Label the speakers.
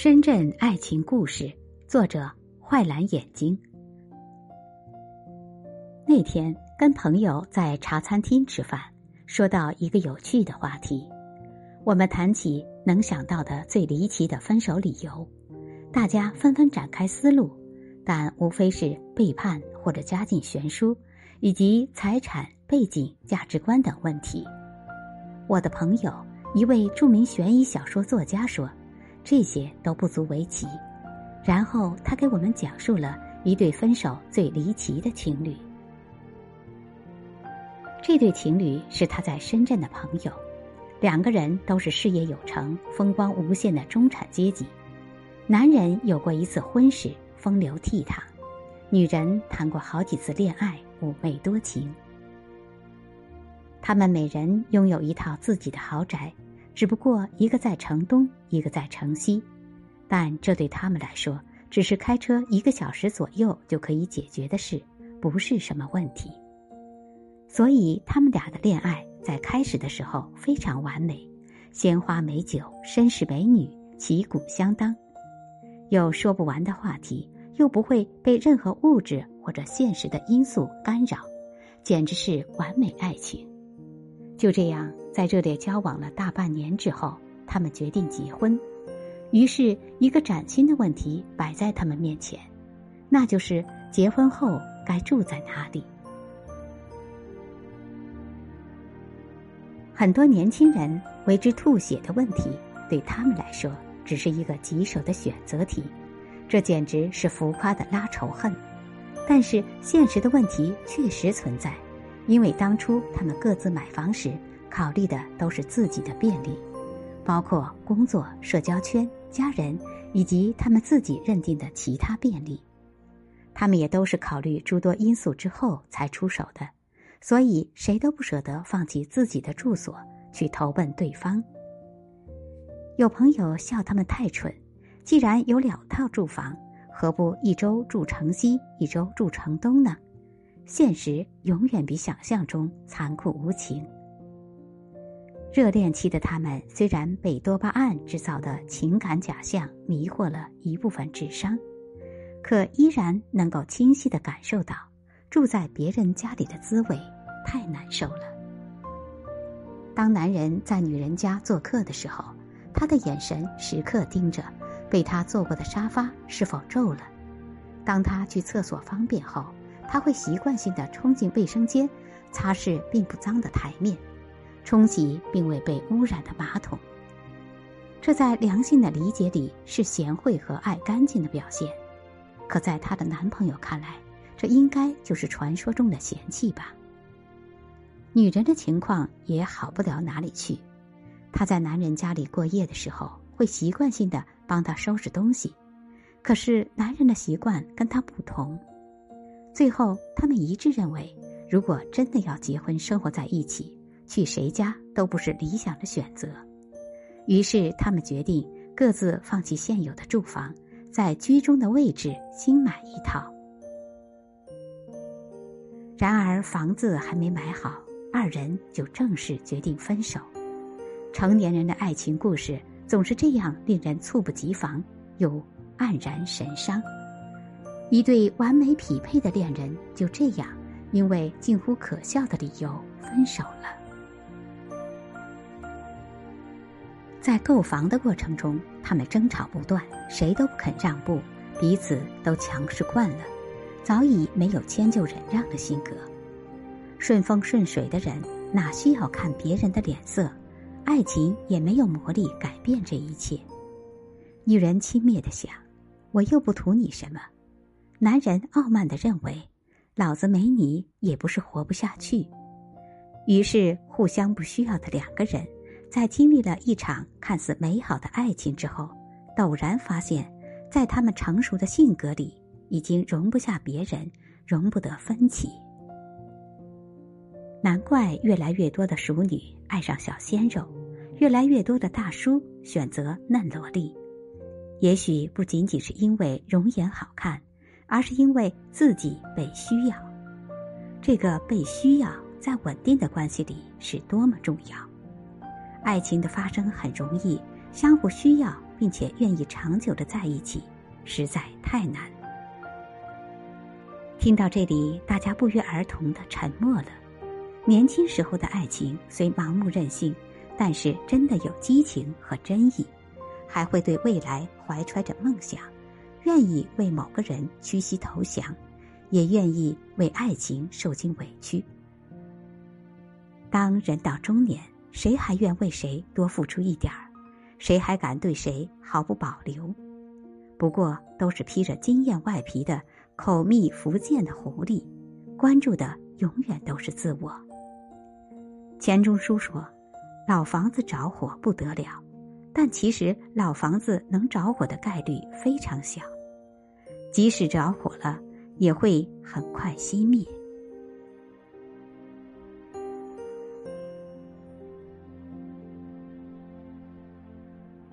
Speaker 1: 深圳爱情故事，作者坏蓝眼睛。那天跟朋友在茶餐厅吃饭，说到一个有趣的话题，我们谈起能想到的最离奇的分手理由，大家纷纷展开思路，但无非是背叛或者家境悬殊，以及财产、背景、价值观等问题。我的朋友，一位著名悬疑小说作家说。这些都不足为奇，然后他给我们讲述了一对分手最离奇的情侣。这对情侣是他在深圳的朋友，两个人都是事业有成、风光无限的中产阶级。男人有过一次婚事，风流倜傥；女人谈过好几次恋爱，妩媚多情。他们每人拥有一套自己的豪宅。只不过一个在城东，一个在城西，但这对他们来说只是开车一个小时左右就可以解决的事，不是什么问题。所以他们俩的恋爱在开始的时候非常完美，鲜花美酒、绅士美女旗鼓相当，有说不完的话题，又不会被任何物质或者现实的因素干扰，简直是完美爱情。就这样，在热烈交往了大半年之后，他们决定结婚。于是，一个崭新的问题摆在他们面前，那就是结婚后该住在哪里。很多年轻人为之吐血的问题，对他们来说只是一个棘手的选择题，这简直是浮夸的拉仇恨。但是，现实的问题确实存在。因为当初他们各自买房时，考虑的都是自己的便利，包括工作、社交圈、家人以及他们自己认定的其他便利。他们也都是考虑诸多因素之后才出手的，所以谁都不舍得放弃自己的住所去投奔对方。有朋友笑他们太蠢，既然有两套住房，何不一周住城西，一周住城东呢？现实永远比想象中残酷无情。热恋期的他们虽然被多巴胺制造的情感假象迷惑了一部分智商，可依然能够清晰的感受到住在别人家里的滋味太难受了。当男人在女人家做客的时候，他的眼神时刻盯着被他坐过的沙发是否皱了；当他去厕所方便后，他会习惯性的冲进卫生间，擦拭并不脏的台面，冲洗并未被污染的马桶。这在良性的理解里是贤惠和爱干净的表现，可在她的男朋友看来，这应该就是传说中的嫌弃吧。女人的情况也好不了哪里去，她在男人家里过夜的时候，会习惯性的帮他收拾东西，可是男人的习惯跟她不同。最后，他们一致认为，如果真的要结婚生活在一起，去谁家都不是理想的选择。于是，他们决定各自放弃现有的住房，在居中的位置新买一套。然而，房子还没买好，二人就正式决定分手。成年人的爱情故事总是这样令人猝不及防，又黯然神伤。一对完美匹配的恋人就这样，因为近乎可笑的理由分手了。在购房的过程中，他们争吵不断，谁都不肯让步，彼此都强势惯了，早已没有迁就忍让的性格。顺风顺水的人哪需要看别人的脸色？爱情也没有魔力改变这一切。女人轻蔑的想：“我又不图你什么。”男人傲慢的认为，老子没你也不是活不下去。于是，互相不需要的两个人，在经历了一场看似美好的爱情之后，陡然发现，在他们成熟的性格里，已经容不下别人，容不得分歧。难怪越来越多的熟女爱上小鲜肉，越来越多的大叔选择嫩萝莉。也许不仅仅是因为容颜好看。而是因为自己被需要，这个被需要在稳定的关系里是多么重要。爱情的发生很容易，相互需要并且愿意长久的在一起，实在太难。听到这里，大家不约而同的沉默了。年轻时候的爱情虽盲目任性，但是真的有激情和真意，还会对未来怀揣着梦想，愿意为某个人屈膝投降，也愿意为爱情受尽委屈。当人到中年，谁还愿为谁多付出一点儿？谁还敢对谁毫不保留？不过都是披着金艳外皮的。口蜜腹剑的狐狸，关注的永远都是自我。钱钟书说：“老房子着火不得了，但其实老房子能着火的概率非常小，即使着火了，也会很快熄灭。”